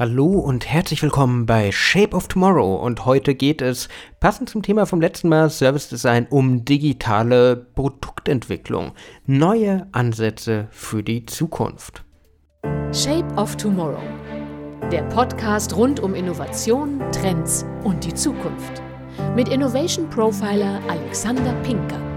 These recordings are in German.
Hallo und herzlich willkommen bei Shape of Tomorrow und heute geht es, passend zum Thema vom letzten Mal Service Design, um digitale Produktentwicklung, neue Ansätze für die Zukunft. Shape of Tomorrow, der Podcast rund um Innovation, Trends und die Zukunft mit Innovation Profiler Alexander Pinker.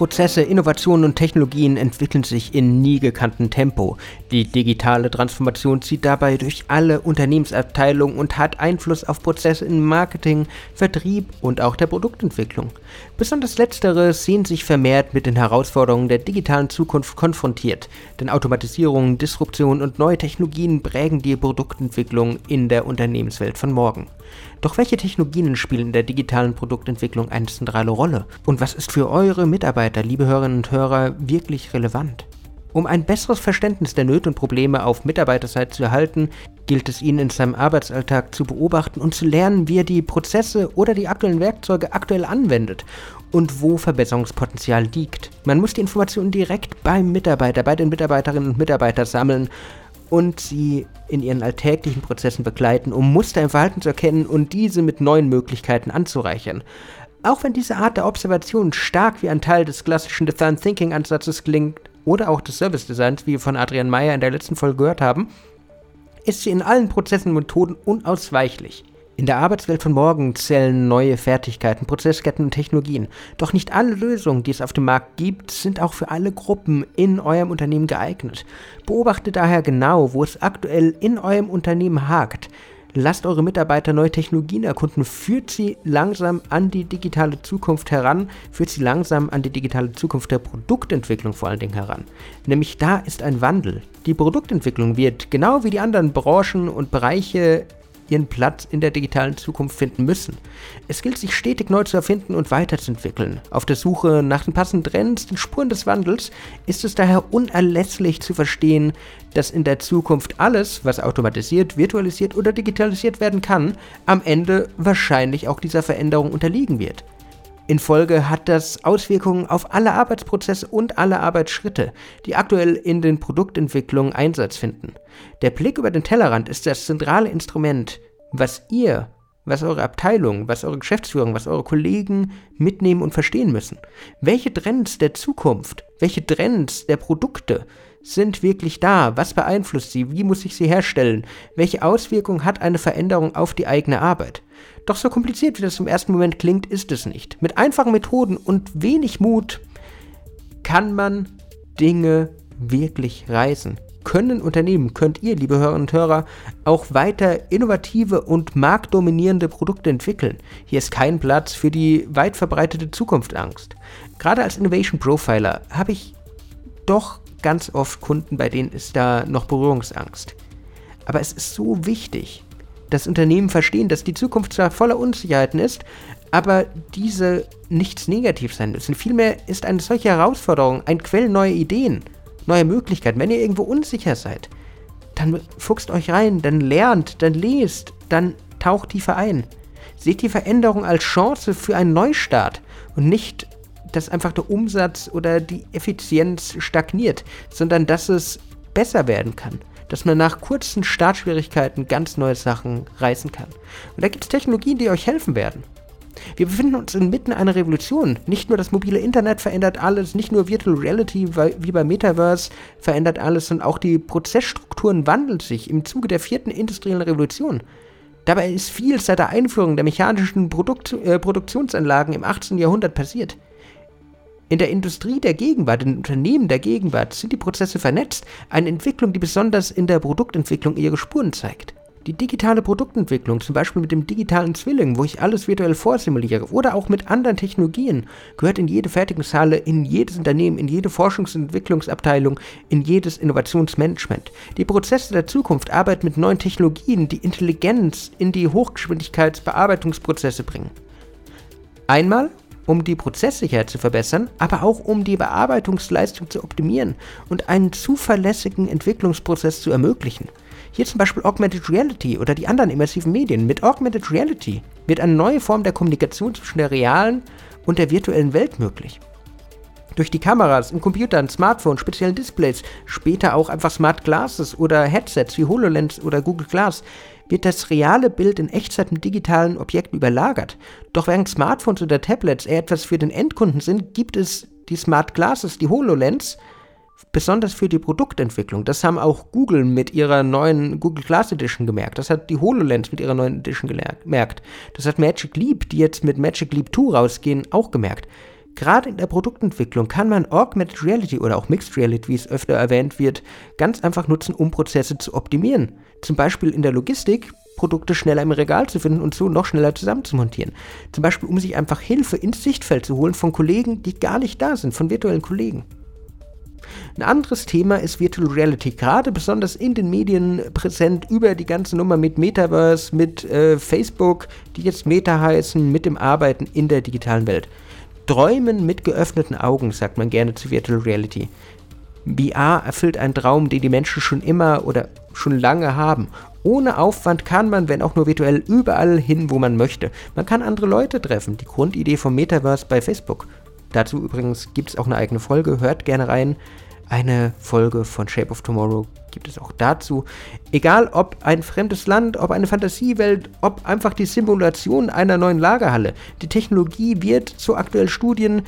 Prozesse, Innovationen und Technologien entwickeln sich in nie gekanntem Tempo. Die digitale Transformation zieht dabei durch alle Unternehmensabteilungen und hat Einfluss auf Prozesse in Marketing, Vertrieb und auch der Produktentwicklung. Besonders letztere sehen sich vermehrt mit den Herausforderungen der digitalen Zukunft konfrontiert, denn Automatisierung, Disruption und neue Technologien prägen die Produktentwicklung in der Unternehmenswelt von morgen. Doch welche Technologien spielen in der digitalen Produktentwicklung eine zentrale Rolle? Und was ist für eure Mitarbeiter, liebe Hörerinnen und Hörer, wirklich relevant? Um ein besseres Verständnis der Nöte und Probleme auf Mitarbeiterseite zu erhalten, gilt es ihnen in seinem Arbeitsalltag zu beobachten und zu lernen, wie er die Prozesse oder die aktuellen Werkzeuge aktuell anwendet und wo Verbesserungspotenzial liegt. Man muss die Informationen direkt beim Mitarbeiter, bei den Mitarbeiterinnen und Mitarbeitern sammeln und sie in ihren alltäglichen Prozessen begleiten, um Muster im Verhalten zu erkennen und diese mit neuen Möglichkeiten anzureichern. Auch wenn diese Art der Observation stark wie ein Teil des klassischen Design Thinking Ansatzes klingt oder auch des Service Designs, wie wir von Adrian Meyer in der letzten Folge gehört haben, ist sie in allen Prozessen und Methoden unausweichlich. In der Arbeitswelt von morgen zählen neue Fertigkeiten, Prozessketten und Technologien. Doch nicht alle Lösungen, die es auf dem Markt gibt, sind auch für alle Gruppen in eurem Unternehmen geeignet. Beobachtet daher genau, wo es aktuell in eurem Unternehmen hakt. Lasst eure Mitarbeiter neue Technologien erkunden, führt sie langsam an die digitale Zukunft heran, führt sie langsam an die digitale Zukunft der Produktentwicklung vor allen Dingen heran. Nämlich da ist ein Wandel. Die Produktentwicklung wird genau wie die anderen Branchen und Bereiche ihren Platz in der digitalen Zukunft finden müssen. Es gilt, sich stetig neu zu erfinden und weiterzuentwickeln. Auf der Suche nach den passenden Trends, den Spuren des Wandels, ist es daher unerlässlich zu verstehen, dass in der Zukunft alles, was automatisiert, virtualisiert oder digitalisiert werden kann, am Ende wahrscheinlich auch dieser Veränderung unterliegen wird. In Folge hat das Auswirkungen auf alle Arbeitsprozesse und alle Arbeitsschritte, die aktuell in den Produktentwicklungen Einsatz finden. Der Blick über den Tellerrand ist das zentrale Instrument, was ihr, was eure Abteilung, was eure Geschäftsführung, was eure Kollegen mitnehmen und verstehen müssen. Welche Trends der Zukunft, welche Trends der Produkte sind wirklich da? Was beeinflusst sie? Wie muss ich sie herstellen? Welche Auswirkungen hat eine Veränderung auf die eigene Arbeit? Doch so kompliziert, wie das im ersten Moment klingt, ist es nicht. Mit einfachen Methoden und wenig Mut kann man Dinge wirklich reisen. Können Unternehmen, könnt ihr, liebe Hörerinnen und Hörer, auch weiter innovative und marktdominierende Produkte entwickeln. Hier ist kein Platz für die weit verbreitete Zukunftsangst. Gerade als Innovation Profiler habe ich doch ganz oft Kunden, bei denen ist da noch Berührungsangst. Aber es ist so wichtig, dass Unternehmen verstehen, dass die Zukunft zwar voller Unsicherheiten ist, aber diese nichts negativ sein müssen. Vielmehr ist eine solche Herausforderung ein Quell neuer Ideen, neuer Möglichkeiten. Wenn ihr irgendwo unsicher seid, dann fuchst euch rein, dann lernt, dann lest, dann taucht tiefer ein. Seht die Veränderung als Chance für einen Neustart und nicht, dass einfach der Umsatz oder die Effizienz stagniert, sondern dass es besser werden kann dass man nach kurzen Startschwierigkeiten ganz neue Sachen reißen kann. Und da gibt es Technologien, die euch helfen werden. Wir befinden uns inmitten einer Revolution. Nicht nur das mobile Internet verändert alles, nicht nur Virtual Reality wie bei Metaverse verändert alles, sondern auch die Prozessstrukturen wandeln sich im Zuge der vierten industriellen Revolution. Dabei ist viel seit der Einführung der mechanischen Produkt, äh, Produktionsanlagen im 18. Jahrhundert passiert. In der Industrie der Gegenwart, in den Unternehmen der Gegenwart sind die Prozesse vernetzt, eine Entwicklung, die besonders in der Produktentwicklung ihre Spuren zeigt. Die digitale Produktentwicklung, zum Beispiel mit dem digitalen Zwilling, wo ich alles virtuell vorsimuliere, oder auch mit anderen Technologien, gehört in jede Fertigungshalle, in jedes Unternehmen, in jede Forschungs- und Entwicklungsabteilung, in jedes Innovationsmanagement. Die Prozesse der Zukunft arbeiten mit neuen Technologien, die Intelligenz in die Hochgeschwindigkeitsbearbeitungsprozesse bringen. Einmal um die Prozesssicherheit zu verbessern, aber auch um die Bearbeitungsleistung zu optimieren und einen zuverlässigen Entwicklungsprozess zu ermöglichen. Hier zum Beispiel Augmented Reality oder die anderen immersiven Medien. Mit Augmented Reality wird eine neue Form der Kommunikation zwischen der realen und der virtuellen Welt möglich. Durch die Kameras, in Computern, Smartphones, speziellen Displays, später auch einfach Smart Glasses oder Headsets wie HoloLens oder Google Glass, wird das reale Bild in Echtzeit mit digitalen Objekten überlagert. Doch während Smartphones oder Tablets eher etwas für den Endkunden sind, gibt es die Smart Glasses, die HoloLens, besonders für die Produktentwicklung. Das haben auch Google mit ihrer neuen Google Glass Edition gemerkt. Das hat die HoloLens mit ihrer neuen Edition gemerkt. Das hat Magic Leap, die jetzt mit Magic Leap 2 rausgehen, auch gemerkt. Gerade in der Produktentwicklung kann man Augmented Reality oder auch Mixed Reality, wie es öfter erwähnt wird, ganz einfach nutzen, um Prozesse zu optimieren. Zum Beispiel in der Logistik, Produkte schneller im Regal zu finden und so noch schneller zusammenzumontieren. Zum Beispiel, um sich einfach Hilfe ins Sichtfeld zu holen von Kollegen, die gar nicht da sind, von virtuellen Kollegen. Ein anderes Thema ist Virtual Reality, gerade besonders in den Medien präsent über die ganze Nummer mit Metaverse, mit äh, Facebook, die jetzt Meta heißen, mit dem Arbeiten in der digitalen Welt. Träumen mit geöffneten Augen, sagt man gerne zu Virtual Reality. VR erfüllt einen Traum, den die Menschen schon immer oder schon lange haben. Ohne Aufwand kann man, wenn auch nur virtuell, überall hin, wo man möchte. Man kann andere Leute treffen. Die Grundidee vom Metaverse bei Facebook. Dazu übrigens gibt es auch eine eigene Folge, hört gerne rein. Eine Folge von Shape of Tomorrow gibt es auch dazu. Egal ob ein fremdes Land, ob eine Fantasiewelt, ob einfach die Simulation einer neuen Lagerhalle. Die Technologie wird zu aktuellen Studien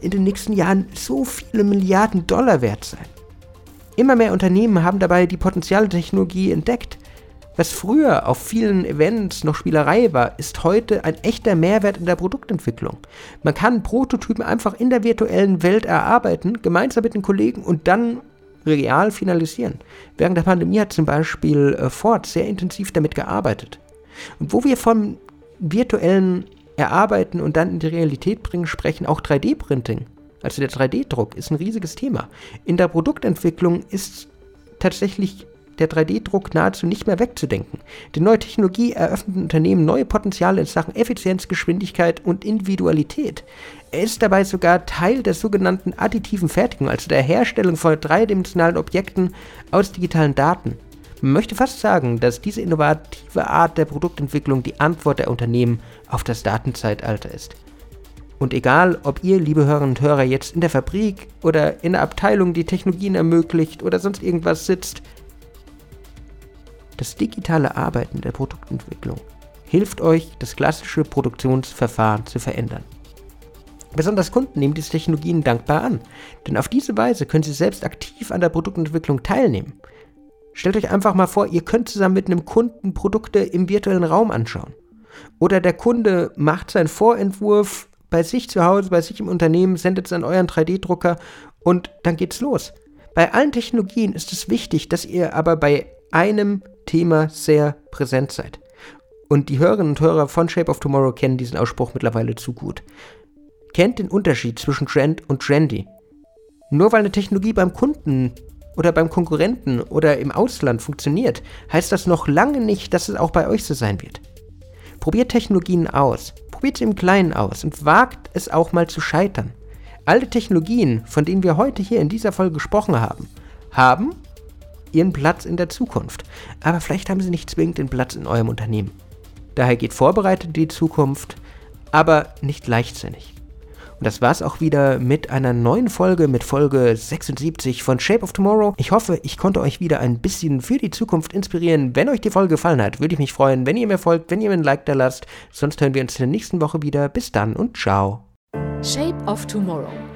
in den nächsten Jahren so viele Milliarden Dollar wert sein. Immer mehr Unternehmen haben dabei die potenziale Technologie entdeckt. Was früher auf vielen Events noch Spielerei war, ist heute ein echter Mehrwert in der Produktentwicklung. Man kann Prototypen einfach in der virtuellen Welt erarbeiten, gemeinsam mit den Kollegen und dann real finalisieren. Während der Pandemie hat zum Beispiel äh, Ford sehr intensiv damit gearbeitet. Und wo wir vom virtuellen Erarbeiten und dann in die Realität bringen sprechen, auch 3D-Printing, also der 3D-Druck, ist ein riesiges Thema. In der Produktentwicklung ist tatsächlich der 3D-Druck nahezu nicht mehr wegzudenken. Die neue Technologie eröffnet Unternehmen neue Potenziale in Sachen Effizienz, Geschwindigkeit und Individualität. Er ist dabei sogar Teil der sogenannten additiven Fertigung, also der Herstellung von dreidimensionalen Objekten aus digitalen Daten. Man möchte fast sagen, dass diese innovative Art der Produktentwicklung die Antwort der Unternehmen auf das Datenzeitalter ist. Und egal, ob ihr, liebe Hörerinnen und Hörer, jetzt in der Fabrik oder in der Abteilung, die Technologien ermöglicht oder sonst irgendwas sitzt, das digitale Arbeiten der Produktentwicklung hilft euch, das klassische Produktionsverfahren zu verändern. Besonders Kunden nehmen diese Technologien dankbar an, denn auf diese Weise können sie selbst aktiv an der Produktentwicklung teilnehmen. Stellt euch einfach mal vor, ihr könnt zusammen mit einem Kunden Produkte im virtuellen Raum anschauen. Oder der Kunde macht seinen Vorentwurf bei sich zu Hause, bei sich im Unternehmen, sendet es an euren 3D-Drucker und dann geht's los. Bei allen Technologien ist es wichtig, dass ihr aber bei einem Thema sehr präsent seid. Und die Hörerinnen und Hörer von Shape of Tomorrow kennen diesen Ausspruch mittlerweile zu gut. Kennt den Unterschied zwischen Trend und Trendy. Nur weil eine Technologie beim Kunden oder beim Konkurrenten oder im Ausland funktioniert, heißt das noch lange nicht, dass es auch bei euch so sein wird. Probiert Technologien aus, probiert sie im Kleinen aus und wagt es auch mal zu scheitern. Alle Technologien, von denen wir heute hier in dieser Folge gesprochen haben, haben ihren Platz in der Zukunft. Aber vielleicht haben sie nicht zwingend den Platz in eurem Unternehmen. Daher geht vorbereitet in die Zukunft, aber nicht leichtsinnig. Und das war's auch wieder mit einer neuen Folge, mit Folge 76 von Shape of Tomorrow. Ich hoffe, ich konnte euch wieder ein bisschen für die Zukunft inspirieren. Wenn euch die Folge gefallen hat, würde ich mich freuen, wenn ihr mir folgt, wenn ihr mir ein Like da lasst. Sonst hören wir uns in der nächsten Woche wieder. Bis dann und ciao. Shape of Tomorrow.